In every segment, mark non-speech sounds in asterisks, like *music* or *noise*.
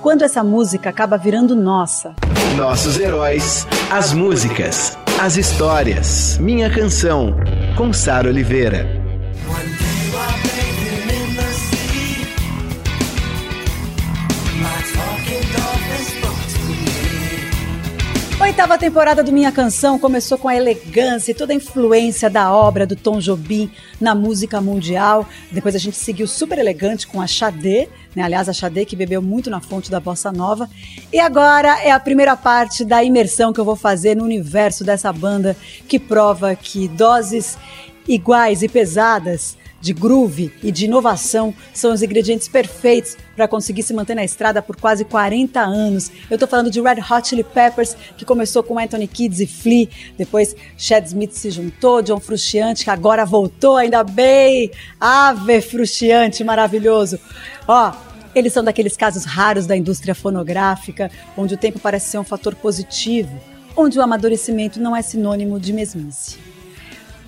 Quando essa música acaba virando nossa. Nossos heróis, as músicas, as histórias. Minha canção, com Sara Oliveira. Oitava temporada do Minha Canção começou com a elegância e toda a influência da obra do Tom Jobim na música mundial. Depois a gente seguiu super elegante com a Xadê, né? aliás, a Xadê que bebeu muito na fonte da bossa nova. E agora é a primeira parte da imersão que eu vou fazer no universo dessa banda que prova que doses iguais e pesadas de groove e de inovação são os ingredientes perfeitos para conseguir se manter na estrada por quase 40 anos. Eu estou falando de Red Hot Chili Peppers, que começou com Anthony Kids e Flea, depois Chad Smith se juntou, John Frusciante, que agora voltou, ainda bem, Ave Frusciante, maravilhoso. Ó, eles são daqueles casos raros da indústria fonográfica, onde o tempo parece ser um fator positivo, onde o amadurecimento não é sinônimo de mesmice.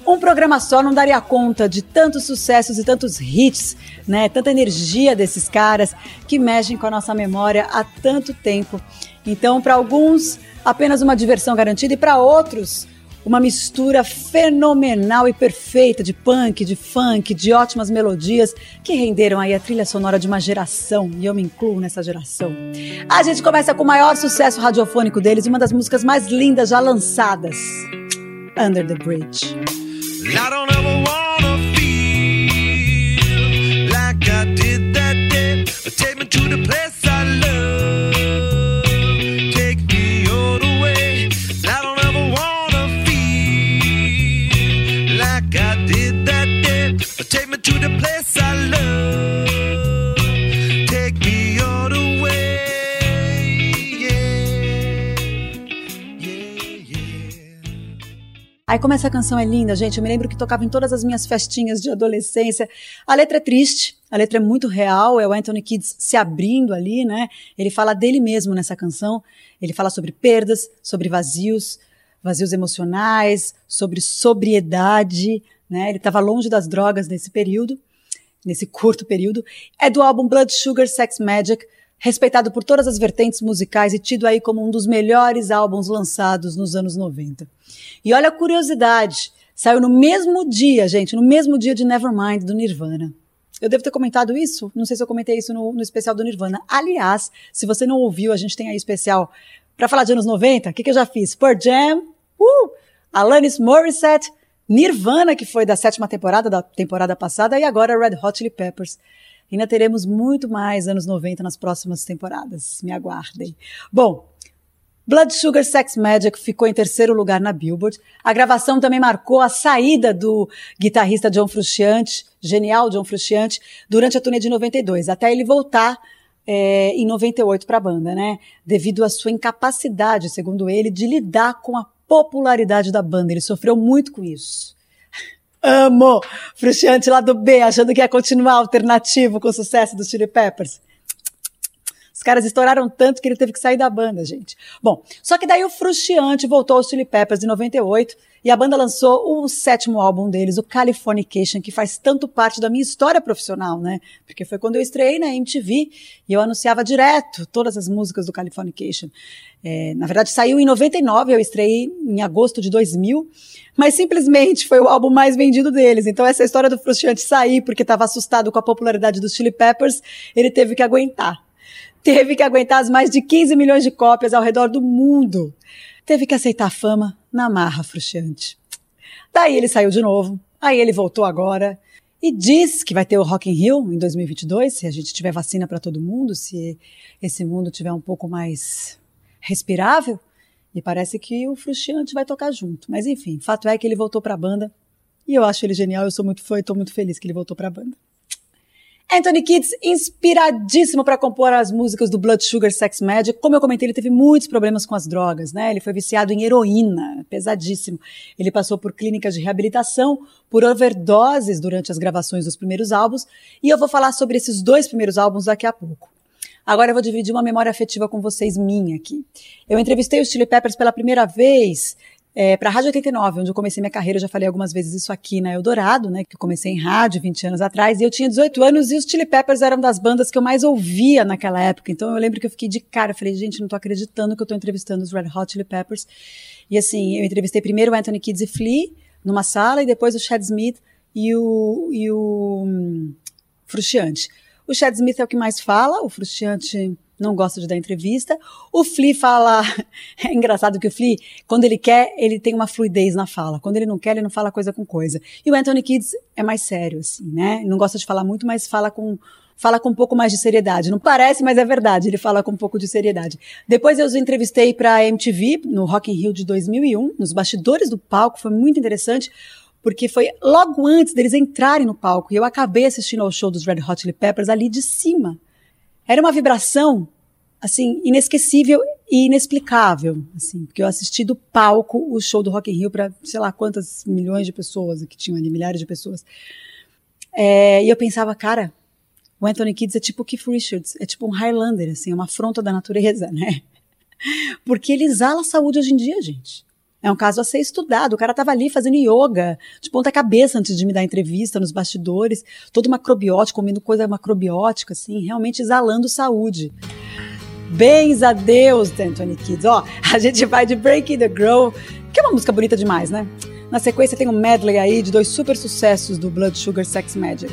Um programa só não daria conta de tantos sucessos e tantos hits, né? Tanta energia desses caras que mexem com a nossa memória há tanto tempo. Então, para alguns, apenas uma diversão garantida e para outros, uma mistura fenomenal e perfeita de punk, de funk, de ótimas melodias que renderam aí a trilha sonora de uma geração, e eu me incluo nessa geração. A gente começa com o maior sucesso radiofônico deles, uma das músicas mais lindas já lançadas, Under the Bridge. to the place Aí como essa canção é linda, gente, eu me lembro que tocava em todas as minhas festinhas de adolescência. A letra é triste, a letra é muito real, é o Anthony Kids se abrindo ali, né? Ele fala dele mesmo nessa canção. Ele fala sobre perdas, sobre vazios, vazios emocionais, sobre sobriedade, né? Ele estava longe das drogas nesse período, nesse curto período. É do álbum Blood Sugar Sex Magic, respeitado por todas as vertentes musicais e tido aí como um dos melhores álbuns lançados nos anos 90. E olha a curiosidade, saiu no mesmo dia, gente, no mesmo dia de Nevermind do Nirvana. Eu devo ter comentado isso, não sei se eu comentei isso no, no especial do Nirvana. Aliás, se você não ouviu, a gente tem aí especial para falar de anos 90, o que, que eu já fiz? Pearl Jam, uh, Alanis Morissette, Nirvana, que foi da sétima temporada, da temporada passada, e agora Red Hot Chili Peppers. Ainda teremos muito mais anos 90 nas próximas temporadas. Me aguardem. Bom, Blood Sugar Sex Magic ficou em terceiro lugar na Billboard. A gravação também marcou a saída do guitarrista John Frusciante, genial John Frusciante, durante a turnê de 92, até ele voltar é, em 98 para a banda, né? Devido à sua incapacidade, segundo ele, de lidar com a popularidade da banda. Ele sofreu muito com isso. Amo! Frusciante lá do B, achando que ia continuar alternativo com o sucesso dos Chili Peppers. Os caras estouraram tanto que ele teve que sair da banda, gente. Bom, só que daí o Frusciante voltou aos Chili Peppers em 98 e a banda lançou o sétimo álbum deles, o Californication, que faz tanto parte da minha história profissional, né? Porque foi quando eu estreiei na MTV e eu anunciava direto todas as músicas do Californication. É, na verdade, saiu em 99, eu estreiei em agosto de 2000, mas simplesmente foi o álbum mais vendido deles. Então, essa história do Frusciante sair porque estava assustado com a popularidade dos Chili Peppers, ele teve que aguentar teve que aguentar as mais de 15 milhões de cópias ao redor do mundo. Teve que aceitar a fama na marra frustrante. Daí ele saiu de novo, aí ele voltou agora e diz que vai ter o Rock in Rio em 2022, se a gente tiver vacina para todo mundo, se esse mundo tiver um pouco mais respirável. E parece que o Frustiante vai tocar junto. Mas enfim, fato é que ele voltou para a banda e eu acho ele genial, eu sou muito fã e estou muito feliz que ele voltou para a banda. Anthony Kids, inspiradíssimo para compor as músicas do Blood Sugar Sex Magic. Como eu comentei, ele teve muitos problemas com as drogas, né? Ele foi viciado em heroína, pesadíssimo. Ele passou por clínicas de reabilitação, por overdoses durante as gravações dos primeiros álbuns, e eu vou falar sobre esses dois primeiros álbuns daqui a pouco. Agora eu vou dividir uma memória afetiva com vocês minha aqui. Eu entrevistei os Chili Peppers pela primeira vez é, para a Rádio 89, onde eu comecei minha carreira, eu já falei algumas vezes isso aqui na Eldorado, né, que eu comecei em rádio 20 anos atrás, e eu tinha 18 anos e os Chili Peppers eram das bandas que eu mais ouvia naquela época. Então eu lembro que eu fiquei de cara, eu falei, gente, não tô acreditando que eu tô entrevistando os Red Hot Chili Peppers. E assim, eu entrevistei primeiro o Anthony Kids e Flea numa sala e depois o Chad Smith e o, e o um, Frustiante. O Chad Smith é o que mais fala, o Frustiante não gosta de dar entrevista. O Flea fala. *laughs* É engraçado que o Flea, quando ele quer, ele tem uma fluidez na fala. Quando ele não quer, ele não fala coisa com coisa. E o Anthony Kids é mais sério, assim, né? Não gosta de falar muito, mas fala com. Fala com um pouco mais de seriedade. Não parece, mas é verdade. Ele fala com um pouco de seriedade. Depois eu os entrevistei para a MTV no Rock in Rio de 2001, nos bastidores do palco. Foi muito interessante porque foi logo antes deles entrarem no palco e eu acabei assistindo ao show dos Red Hot Chili Peppers ali de cima. Era uma vibração assim inesquecível e inexplicável, assim, porque eu assisti do palco o show do Rock in Rio para sei lá quantas milhões de pessoas que tinham ali, milhares de pessoas. É, e eu pensava, cara, o Anthony Kidd é tipo Keith Richards, é tipo um Highlander, assim, é uma afronta da natureza, *laughs* né? Porque ele exala a saúde hoje em dia, gente. É um caso a ser estudado. O cara estava ali fazendo yoga, de ponta cabeça antes de me dar entrevista nos bastidores, todo macrobiótico, comendo coisa macrobiótica, assim, realmente exalando saúde. Bens a Deus, Anthony Kids. Ó, a gente vai de Breaking the Grow, que é uma música bonita demais, né? Na sequência tem um medley aí de dois super sucessos do Blood Sugar Sex Magic.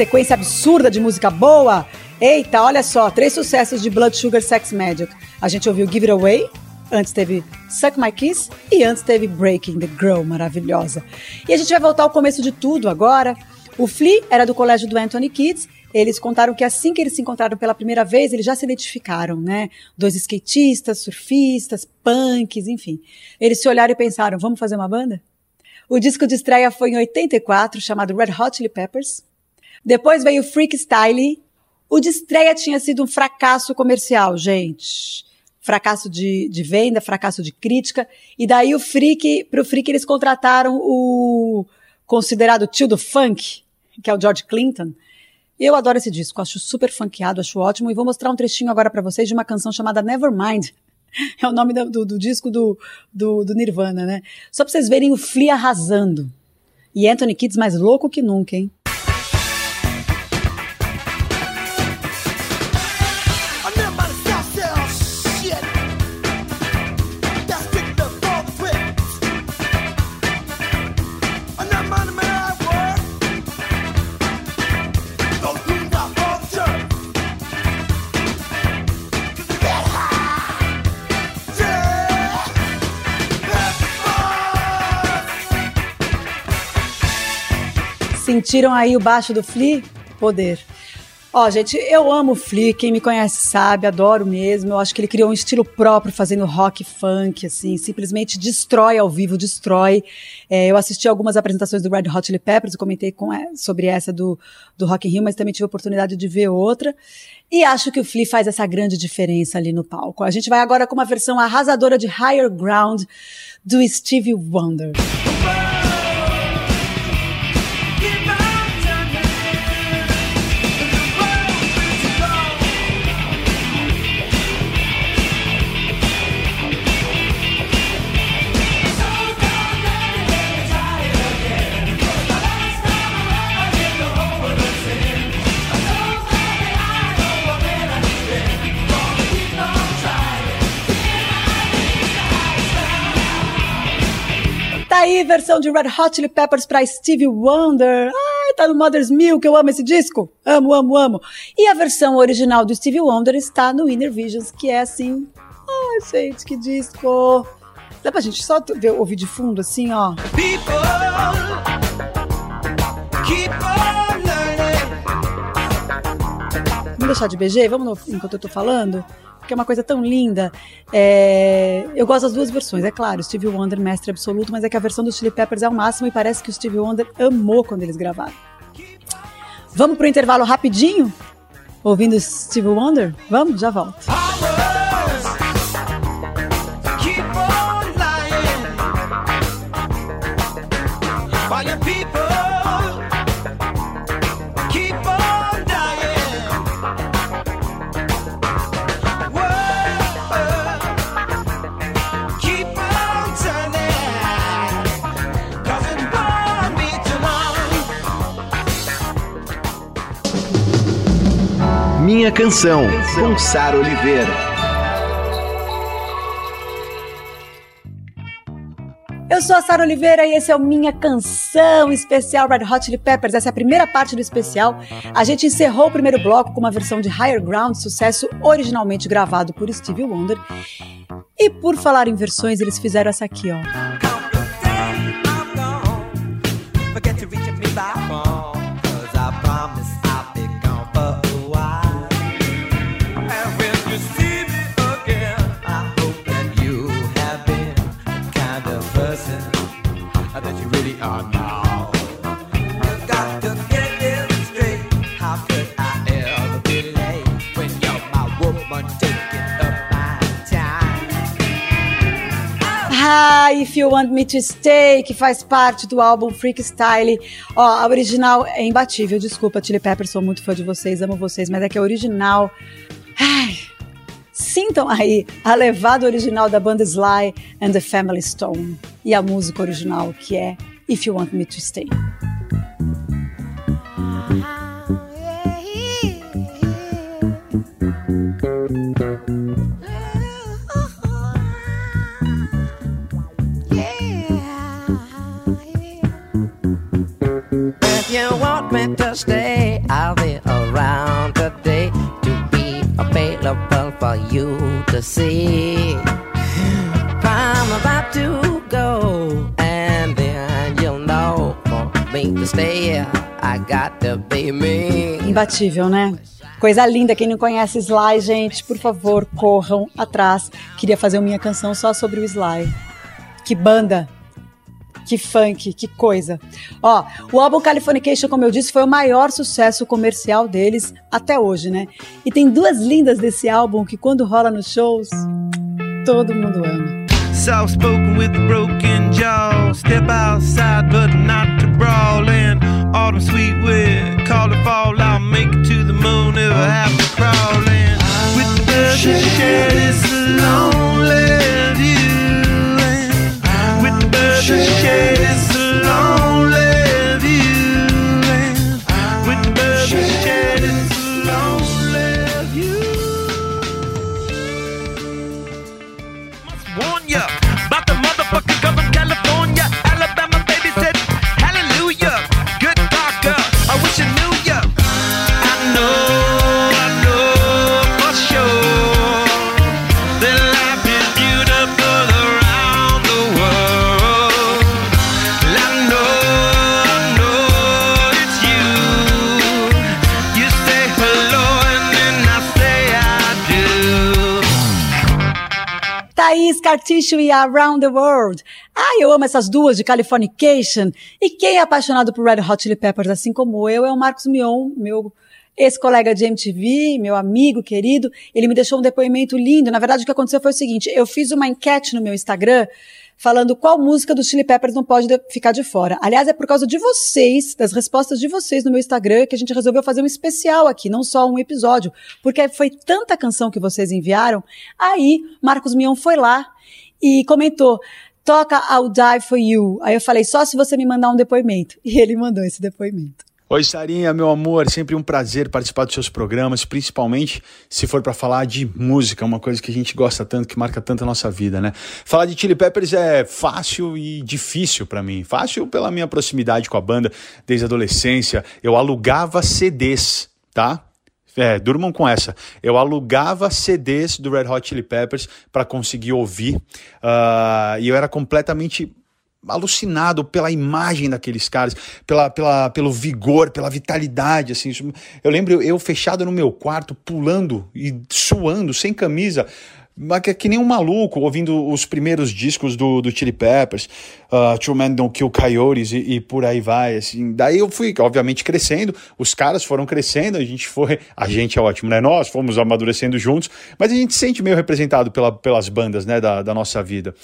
Sequência absurda de música boa. Eita, olha só, três sucessos de Blood Sugar Sex Magic. A gente ouviu Give It Away, antes teve Suck My Kiss e antes teve Breaking the Girl, maravilhosa. E a gente vai voltar ao começo de tudo agora. O Flea era do colégio do Anthony Kids. Eles contaram que assim que eles se encontraram pela primeira vez, eles já se identificaram, né? Dois skatistas, surfistas, punks, enfim. Eles se olharam e pensaram: vamos fazer uma banda? O disco de estreia foi em 84, chamado Red Hot Chili Peppers. Depois veio Freak Style. O de estreia tinha sido um fracasso comercial, gente. Fracasso de, de venda, fracasso de crítica. E daí o Freak, pro Freak eles contrataram o considerado tio do funk, que é o George Clinton. Eu adoro esse disco, acho super funkeado, acho ótimo. E vou mostrar um trechinho agora para vocês de uma canção chamada Nevermind. *laughs* É o nome do, do, disco do, do, do, Nirvana, né? Só pra vocês verem o Flea arrasando. E Anthony Kids mais louco que nunca, hein? Sentiram aí o baixo do Flea? Poder. Ó, gente, eu amo o Flea, quem me conhece sabe, adoro mesmo. Eu acho que ele criou um estilo próprio fazendo rock funk, assim, simplesmente destrói ao vivo, destrói. É, eu assisti algumas apresentações do Red Hot Chili Peppers, comentei com, é, sobre essa do, do Rock in Rio, mas também tive a oportunidade de ver outra. E acho que o Flea faz essa grande diferença ali no palco. A gente vai agora com uma versão arrasadora de Higher Ground do Stevie Wonder. Aí, versão de Red Hot Chili Peppers para Stevie Wonder. Ai, tá no Mother's Milk, eu amo esse disco. Amo, amo, amo. E a versão original do Stevie Wonder está no Inner Visions, que é assim. Ai, gente, que disco. Dá pra gente só ver, ouvir de fundo assim, ó. Vamos deixar de BG? Vamos no, enquanto eu tô falando? Porque é uma coisa tão linda. É, eu gosto das duas versões, é claro, Stevie Wonder, mestre absoluto, mas é que a versão do Chili Peppers é o máximo e parece que o Stevie Wonder amou quando eles gravaram. Vamos pro intervalo rapidinho? Ouvindo Stevie Wonder? Vamos? Já volto. Minha Canção, com Sara Oliveira. Eu sou a Sara Oliveira e esse é o Minha Canção Especial Red Hot Chili Peppers. Essa é a primeira parte do especial. A gente encerrou o primeiro bloco com uma versão de Higher Ground, sucesso originalmente gravado por Stevie Wonder. E por falar em versões, eles fizeram essa aqui, ó. Ah, If You Want Me to Stay, que faz parte do álbum Freak Style. Ó, a original é imbatível, desculpa, Chili Peppers, sou muito fã de vocês, amo vocês, mas é que a original. Ai, sintam aí a levada original da banda Sly and the Family Stone e a música original que é If You Want Me to Stay. Imbatível, né? Coisa linda, quem não conhece Sly, gente, por favor, corram atrás. Queria fazer minha canção só sobre o Sly. Que banda que funk, que coisa. Ó, o álbum Californication, como eu disse, foi o maior sucesso comercial deles até hoje, né? E tem duas lindas desse álbum que quando rola nos shows, todo mundo ama. Soft spoken with a broken jaw. Step outside, but not to brawl. And autumn sweet wind, call it fall. I'll make it to the moon if I have to crawl in. With the birds that share this lonely view. With the shade is lonely Scar Tissue e Around the World. Ah, eu amo essas duas de Californication. E quem é apaixonado por Red Hot Chili Peppers, assim como eu, é o Marcos Mion, meu ex-colega de MTV, meu amigo querido. Ele me deixou um depoimento lindo. Na verdade, o que aconteceu foi o seguinte, eu fiz uma enquete no meu Instagram falando qual música do Chili Peppers não pode ficar de fora. Aliás, é por causa de vocês, das respostas de vocês no meu Instagram, que a gente resolveu fazer um especial aqui, não só um episódio, porque foi tanta canção que vocês enviaram. Aí, Marcos Mion foi lá e comentou: toca I'll Die For You. Aí eu falei, só se você me mandar um depoimento. E ele mandou esse depoimento. Oi, Sarinha, meu amor, sempre um prazer participar dos seus programas, principalmente se for para falar de música, uma coisa que a gente gosta tanto, que marca tanto a nossa vida, né? Falar de Chili Peppers é fácil e difícil para mim. Fácil pela minha proximidade com a banda desde a adolescência. Eu alugava CDs, tá? É, durmam com essa. Eu alugava CDs do Red Hot Chili Peppers para conseguir ouvir. Uh, e eu era completamente alucinado pela imagem daqueles caras, pela, pela, pelo vigor, pela vitalidade, assim. Eu lembro eu fechado no meu quarto, pulando e suando, sem camisa, que, que nem um maluco, ouvindo os primeiros discos do, do Chili Peppers, uh, True Men Don't Kill Coyotes e, e, por aí vai, assim. Daí eu fui, obviamente, crescendo, os caras foram crescendo, a gente foi, a gente é ótimo, né? Nós fomos amadurecendo juntos, mas a gente se sente meio representado pela, pelas bandas, né, da, da nossa vida.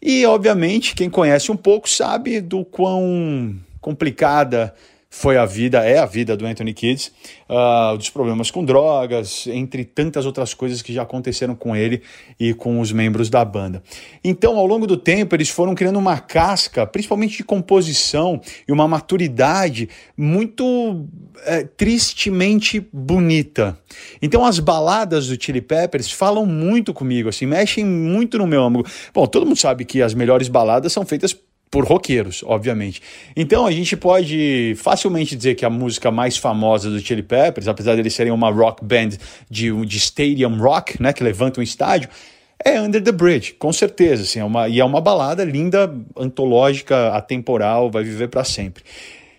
E, obviamente, quem conhece um pouco sabe do quão complicada foi a vida, é a vida do Anthony Kids, uh, dos problemas com drogas, entre tantas outras coisas que já aconteceram com ele e com os membros da banda. Então, ao longo do tempo, eles foram criando uma casca, principalmente de composição, e uma maturidade muito é, tristemente bonita. Então, as baladas do Chili Peppers falam muito comigo, assim, mexem muito no meu âmago. Bom, todo mundo sabe que as melhores baladas são feitas por roqueiros, obviamente. Então a gente pode facilmente dizer que a música mais famosa do Chili Peppers, apesar de eles serem uma rock band de, de stadium rock, né, que levanta um estádio, é Under the Bridge, com certeza, assim, é uma, e é uma balada linda, antológica, atemporal, vai viver para sempre.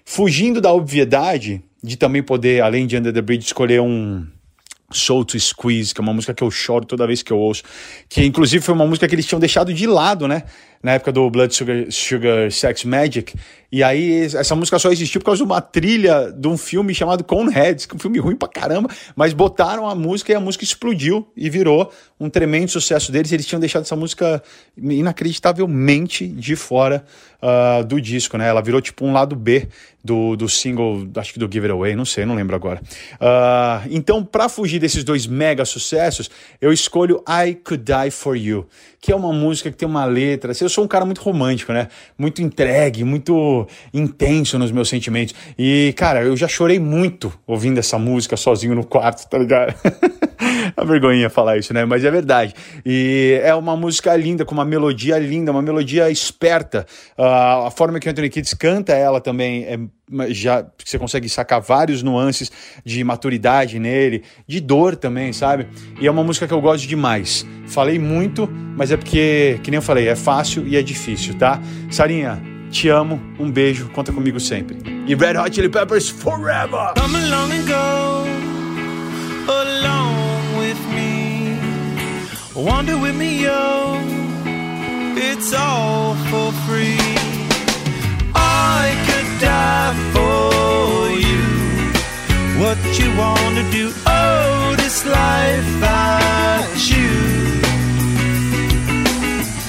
Fugindo da obviedade de também poder, além de Under the Bridge, escolher um Soul to Squeeze, que é uma música que eu choro toda vez que eu ouço, que inclusive foi uma música que eles tinham deixado de lado, né? Na época do Blood Sugar, Sugar Sex Magic. E aí essa música só existiu por causa de uma trilha de um filme chamado Coneheads, que é um filme ruim pra caramba, mas botaram a música e a música explodiu e virou um tremendo sucesso deles. Eles tinham deixado essa música inacreditavelmente de fora uh, do disco, né? Ela virou tipo um lado B do, do single, acho que do Give It Away, não sei, não lembro agora. Uh, então, para fugir desses dois mega sucessos, eu escolho I Could Die For You, que é uma música que tem uma letra. Eu sou um cara muito romântico, né? Muito entregue, muito intenso nos meus sentimentos. E, cara, eu já chorei muito ouvindo essa música sozinho no quarto, tá ligado? *laughs* *laughs* a vergonha falar isso, né? Mas é verdade. E é uma música linda, com uma melodia linda, uma melodia esperta. Uh, a forma que o Anthony Kids canta ela também é já você consegue sacar vários nuances de maturidade nele, de dor também, sabe? E é uma música que eu gosto demais. Falei muito, mas é porque, que nem eu falei, é fácil e é difícil, tá? Sarinha, te amo, um beijo, conta comigo sempre. E Red Hot Chili Peppers forever! Come along and go along me. Wander with me, yo. It's all for free. I could die for you. What you wanna do? Oh, this life I choose.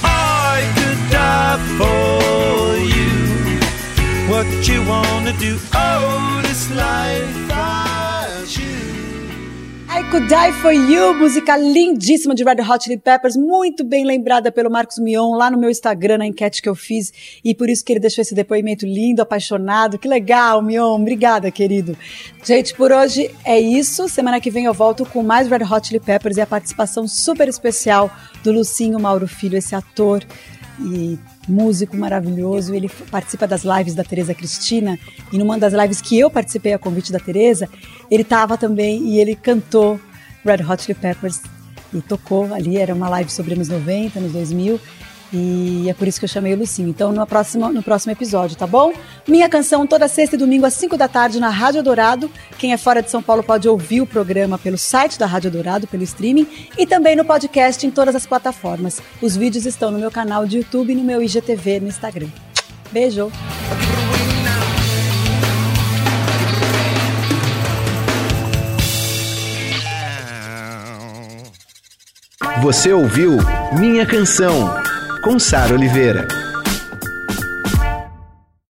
I could die for you. What you wanna do? Oh, this life. I Could Die For You, música lindíssima de Red Hot Chili Peppers, muito bem lembrada pelo Marcos Mion lá no meu Instagram, na enquete que eu fiz, e por isso que ele deixou esse depoimento lindo, apaixonado. Que legal, Mion, obrigada, querido. Gente, por hoje é isso. Semana que vem eu volto com mais Red Hot Chili Peppers e a participação super especial do Lucinho Mauro Filho, esse ator e músico maravilhoso. Ele participa das lives da Tereza Cristina e numa das lives que eu participei a convite da Tereza, ele estava também e ele cantou Red Hot Chili Peppers e tocou ali. Era uma live sobre anos 90, anos 2000. E é por isso que eu chamei o Lucinho. Então, no próximo, no próximo episódio, tá bom? Minha canção toda sexta e domingo às 5 da tarde na Rádio Dourado. Quem é fora de São Paulo pode ouvir o programa pelo site da Rádio Dourado, pelo streaming, e também no podcast em todas as plataformas. Os vídeos estão no meu canal de YouTube e no meu IGTV no Instagram. Beijo! Você ouviu Minha Canção, com Sara Oliveira.